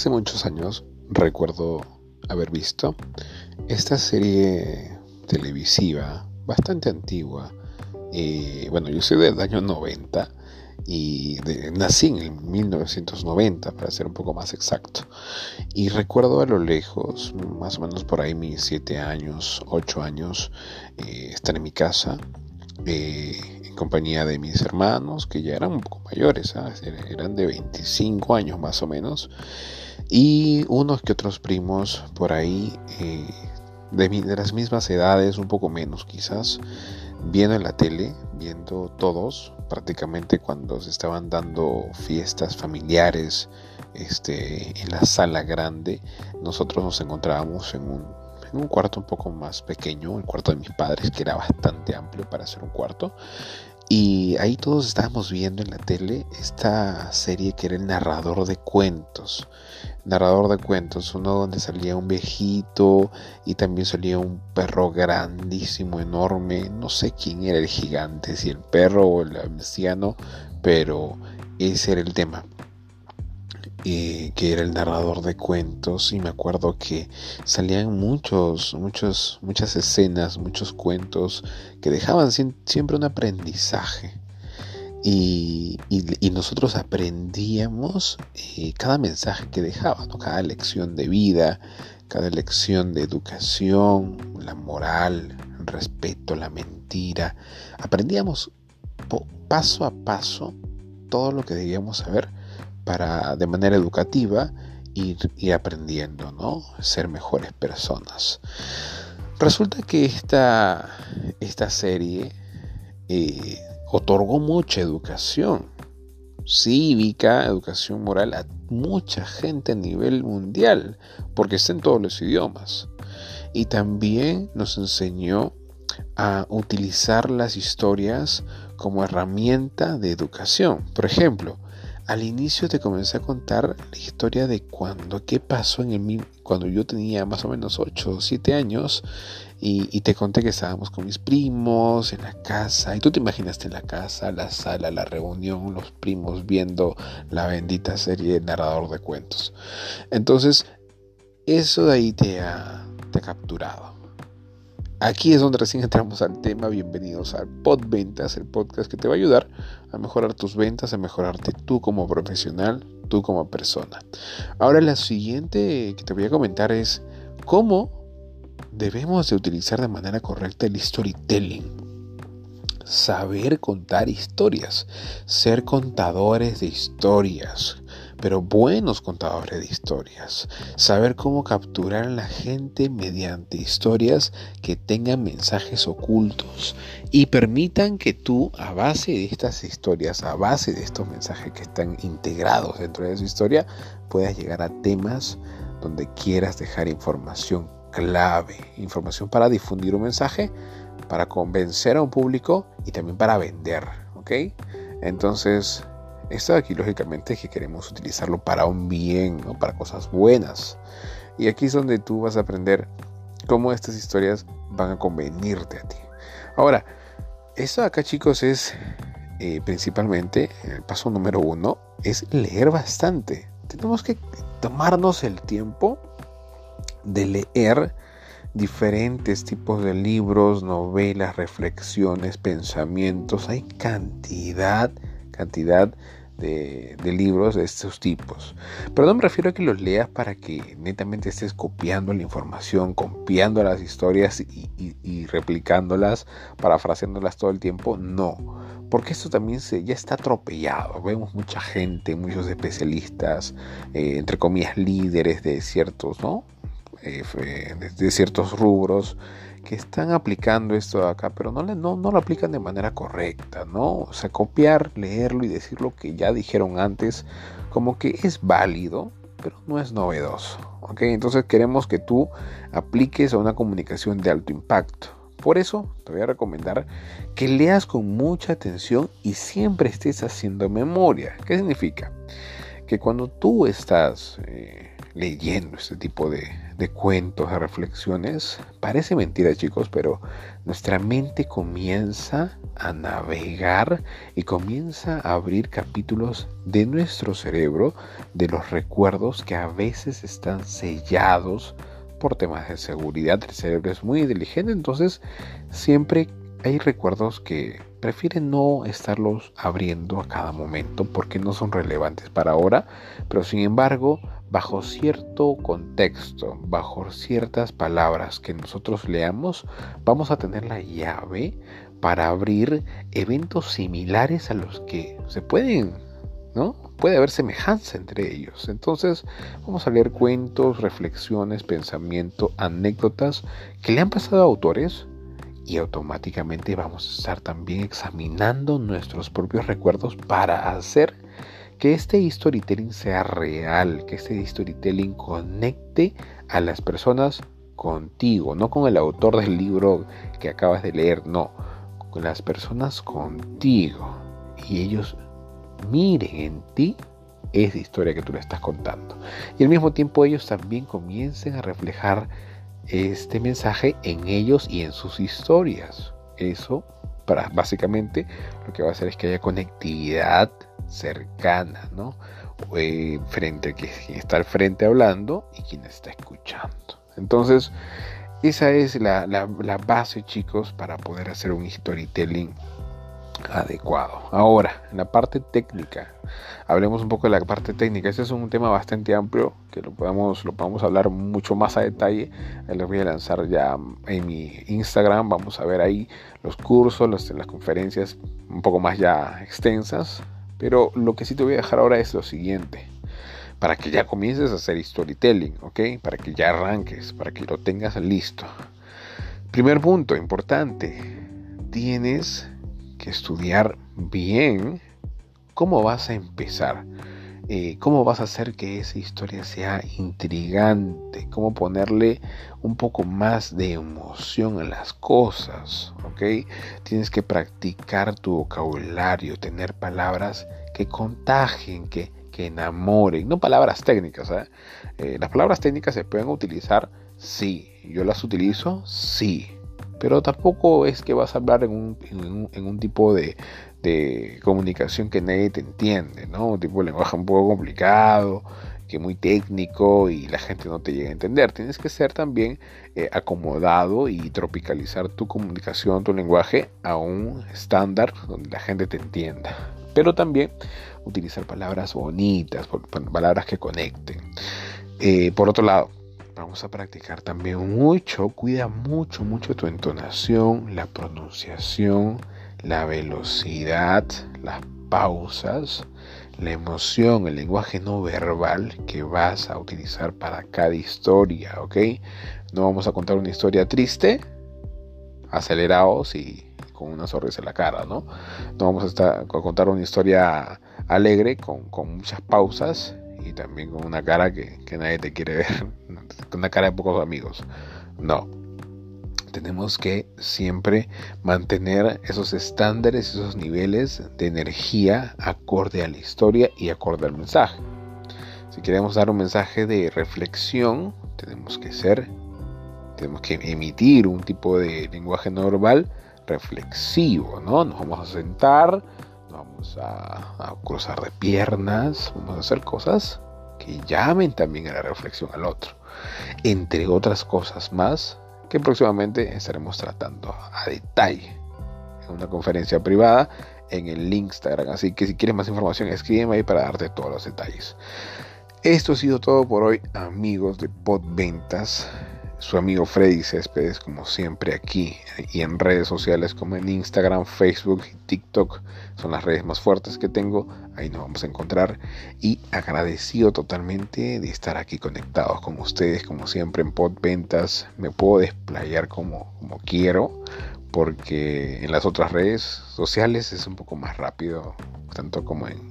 Hace muchos años recuerdo haber visto esta serie televisiva bastante antigua. Eh, bueno, yo soy del año 90 y nací en el 1990 para ser un poco más exacto. Y recuerdo a lo lejos, más o menos por ahí mis 7 años, 8 años, eh, estar en mi casa. Eh, compañía de mis hermanos que ya eran un poco mayores, eran de 25 años más o menos, y unos que otros primos por ahí eh, de, las mismas edades, un poco menos quizás, viendo en la tele, viendo todos, prácticamente cuando se estaban dando fiestas familiares este, en la sala grande, nosotros nos encontrábamos en un cuarto un poco más pequeño, el cuarto de mis padres, que era bastante amplio para ser un cuarto, y ahí todos estábamos viendo en la tele esta serie que era el narrador de cuentos. Narrador de cuentos, uno donde salía un viejito y también salía un perro grandísimo, enorme. No sé quién era el gigante, si el perro o el anciano, pero ese era el tema que era el narrador de cuentos y me acuerdo que salían muchos, muchos, muchas escenas, muchos cuentos que dejaban siempre un aprendizaje. Y, nosotros aprendíamos eh, cada mensaje que dejaba, cada lección de vida, cada lección de educación, la moral, el respeto, la mentira. Aprendíamos paso a paso todo lo que debíamos saber para de manera educativa ir, aprendiendo, ¿no? Ser mejores personas. Resulta que esta, esta serie eh, otorgó mucha educación cívica, educación moral a mucha gente a nivel mundial, porque está en todos los idiomas. Y también nos enseñó a utilizar las historias como herramienta de educación. Por ejemplo, al inicio te comencé a contar la historia de cuando, qué pasó en el cuando yo tenía más o menos 8 o 7 años y, te conté que estábamos con mis primos en la casa y tú te imaginaste en la casa, la sala, la reunión, los primos viendo la bendita serie Narrador de Cuentos. Entonces, eso de ahí te ha, te ha capturado. Aquí es donde recién entramos al tema. Bienvenidos al Pod Ventas, el podcast que te va a ayudar a mejorar tus ventas, a mejorarte tú como profesional, tú como persona. Ahora la siguiente que te voy a comentar es cómo debemos de utilizar de manera correcta el storytelling. Saber contar historias, ser contadores de historias, pero buenos contadores de historias. Saber cómo capturar a la gente mediante historias que tengan mensajes ocultos y permitan que tú, a base de estas historias, a base de estos mensajes que están integrados dentro de su historia, puedas llegar a temas donde quieras dejar información clave, información para difundir un mensaje, para convencer a un público y también para vender, ¿ok? Entonces, esto aquí lógicamente es que queremos utilizarlo para un bien, ¿no? para cosas buenas. Y aquí es donde tú vas a aprender cómo estas historias van a convenirte a ti. Ahora, esto acá chicos es eh, principalmente, el paso número uno, es leer bastante. Tenemos que tomarnos el tiempo de leer diferentes tipos de libros, novelas, reflexiones, pensamientos. Hay cantidad, cantidad de, libros de estos tipos. Pero no me refiero a que los leas para que netamente estés copiando la información, copiando las historias y, replicándolas, parafraseándolas todo el tiempo. No, porque esto también se, ya está atropellado. Vemos mucha gente, muchos especialistas, eh, entre comillas, líderes de ciertos, ¿no? Eh, de ciertos rubros que están aplicando esto acá, pero no, no, no lo aplican de manera correcta, ¿no? O sea, copiar, leerlo y decir lo que ya dijeron antes, como que es válido, pero no es novedoso, ¿ok? Entonces queremos que tú apliques a una comunicación de alto impacto. Por eso te voy a recomendar que leas con mucha atención y siempre estés haciendo memoria. ¿Qué significa? Que cuando tú estás... Eh, leyendo este tipo de, de cuentos, de reflexiones, parece mentira chicos, pero nuestra mente comienza a navegar y comienza a abrir capítulos de nuestro cerebro, de los recuerdos que a veces están sellados por temas de seguridad. El cerebro es muy inteligente, entonces siempre hay recuerdos que prefieren no estarlos abriendo a cada momento porque no son relevantes para ahora, pero sin embargo, bajo cierto contexto, bajo ciertas palabras que nosotros leamos, vamos a tener la llave para abrir eventos similares a los que se pueden, ¿no? Puede haber semejanza entre ellos. Entonces, vamos a leer cuentos, reflexiones, pensamiento, anécdotas que le han pasado a autores y automáticamente vamos a estar también examinando nuestros propios recuerdos para hacer que este storytelling sea real, que este storytelling conecte a las personas contigo, no con el autor del libro que acabas de leer, no, con las personas contigo y ellos miren en ti esa historia que tú le estás contando. Y al mismo tiempo ellos también comiencen a reflejar este mensaje en ellos y en sus historias. Eso, para, básicamente, lo que va a hacer es que haya conectividad cercana, ¿no? Eh, frente a quien está al frente hablando y quien está escuchando. Entonces, esa es la, la base, chicos, para poder hacer un storytelling adecuado. Ahora, en la parte técnica, hablemos un poco de la parte técnica. Este es un tema bastante amplio que lo podemos, lo podemos hablar mucho más a detalle. Les voy a lanzar ya en mi Instagram. Vamos a ver ahí los cursos, las conferencias un poco más ya extensas. Pero lo que sí te voy a dejar ahora es lo siguiente. Para que ya comiences a hacer storytelling, ¿ok? Para que ya arranques, para que lo tengas listo. Primer punto importante. Tienes que estudiar bien cómo vas a empezar, eh, cómo vas a hacer que esa historia sea intrigante, cómo ponerle un poco más de emoción a las cosas, ¿ok? Tienes que practicar tu vocabulario, tener palabras que contagien, que, que enamoren, no palabras técnicas. ¿eh? Eh, las palabras técnicas se pueden utilizar, sí, yo las utilizo, sí, pero tampoco es que vas a hablar en un, en un, tipo de, de, comunicación que nadie te entiende, ¿no? Un tipo de lenguaje un poco complicado, que muy técnico y la gente no te llega a entender. Tienes que ser también eh, acomodado y tropicalizar tu comunicación, tu lenguaje a un estándar donde la gente te entienda. Pero también utilizar palabras bonitas, palabras que conecten. Eh, por otro lado, vamos a practicar también mucho. Cuida mucho, mucho tu entonación, la pronunciación, la velocidad, las pausas, la emoción, el lenguaje no verbal que vas a utilizar para cada historia, ¿ok? No vamos a contar una historia triste, acelerados y con una sonrisa en la cara, ¿no? No vamos a, contar una historia alegre con muchas pausas y también con una cara que, nadie te quiere ver, con una cara de pocos amigos. No. Tenemos que siempre mantener esos estándares, esos niveles de energía acorde a la historia y acorde al mensaje. Si queremos dar un mensaje de reflexión, tenemos que ser, tenemos que emitir un tipo de lenguaje normal reflexivo, ¿no? Nos vamos a sentar, vamos a, cruzar de piernas, vamos a hacer cosas que llamen también a la reflexión al otro, entre otras cosas más que próximamente estaremos tratando a detalle en una conferencia privada en el Instagram. Así que si quieres más información, escríbeme ahí para darte todos los detalles. Esto ha sido todo por hoy, amigos de Podventas su amigo Freddy Céspedes, como siempre aquí y en redes sociales como en Instagram, Facebook y TikTok. Son las redes más fuertes que tengo. Ahí nos vamos a encontrar. Y agradecido totalmente de estar aquí conectados con ustedes, como siempre en Podventas. Me puedo desplayar como, como quiero, porque en las otras redes sociales es un poco más rápido, tanto como en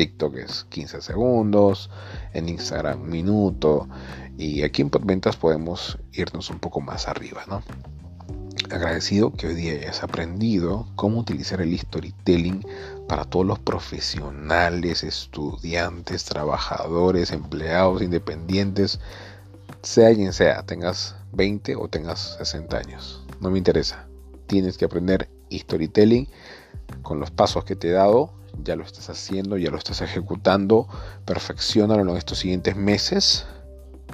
TikTok es 15 segundos, en Instagram minuto y aquí en Podventas podemos irnos un poco más arriba, ¿no? agradecido que hoy día hayas aprendido cómo utilizar el storytelling para todos los profesionales, estudiantes, trabajadores, empleados, independientes, sea quien sea, tengas 20 o tengas 60 años. No me interesa. Tienes que aprender storytelling con los pasos que te he dado. Ya lo estás haciendo, ya lo estás ejecutando. Perfeccionalo en estos siguientes meses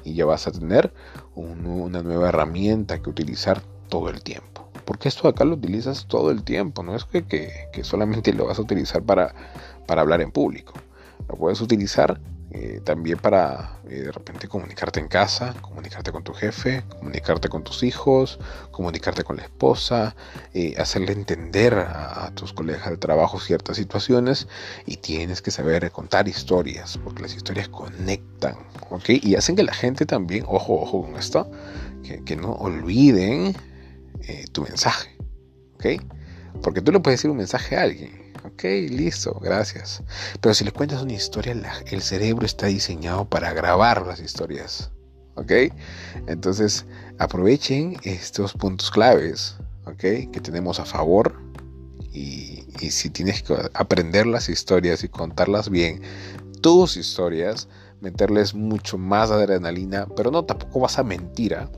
y ya vas a tener una nueva herramienta que utilizar todo el tiempo. Porque esto acá lo utilizas todo el tiempo, no es que, que, solamente lo vas a utilizar para, para hablar en público. Lo puedes utilizar eh, también para eh, de repente comunicarte en casa, comunicarte con tu jefe, comunicarte con tus hijos, comunicarte con la esposa, eh, hacerle entender a, tus colegas de trabajo ciertas situaciones y tienes que saber contar historias, porque las historias conectan, ¿ok? Y hacen que la gente también, ojo, ojo con esto, que, no olviden tu mensaje, ¿ok? Porque tú le puedes decir un mensaje a alguien Ok, listo, gracias. Pero si le cuentas una historia, el cerebro está diseñado para grabar las historias. ¿Ok? Entonces, aprovechen estos puntos claves, ¿ok? Que tenemos a favor. Y, si tienes que aprender las historias y contarlas bien, tus historias, meterles mucho más adrenalina, pero no tampoco vas a mentir. ¿ah?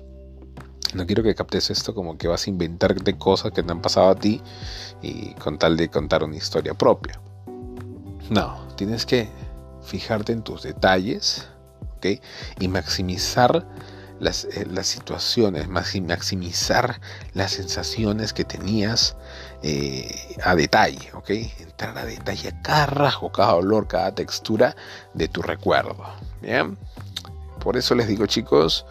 No quiero que captes esto como que vas a inventarte cosas que te han pasado a ti y con tal de contar una historia propia. No, tienes que fijarte en tus detalles ¿ok? y maximizar las, eh, situaciones, maximizar las sensaciones que tenías eh, a detalle, ¿ok? Entrar a detalle a cada rasgo, cada olor, cada textura de tu recuerdo. Bien, por eso les digo, chicos,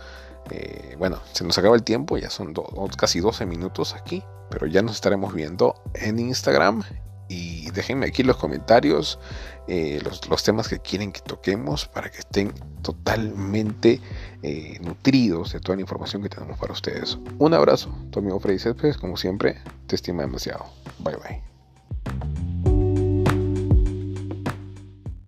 eh, bueno, se nos acaba el tiempo, ya son casi 12 minutos aquí, pero ya nos estaremos viendo en Instagram. Y déjenme aquí los comentarios eh, los, temas que quieren que toquemos para que estén totalmente eh, nutridos de toda la información que tenemos para ustedes. Un abrazo, tu amigo Freddy Céspedes, como siempre, te estima demasiado. Bye bye.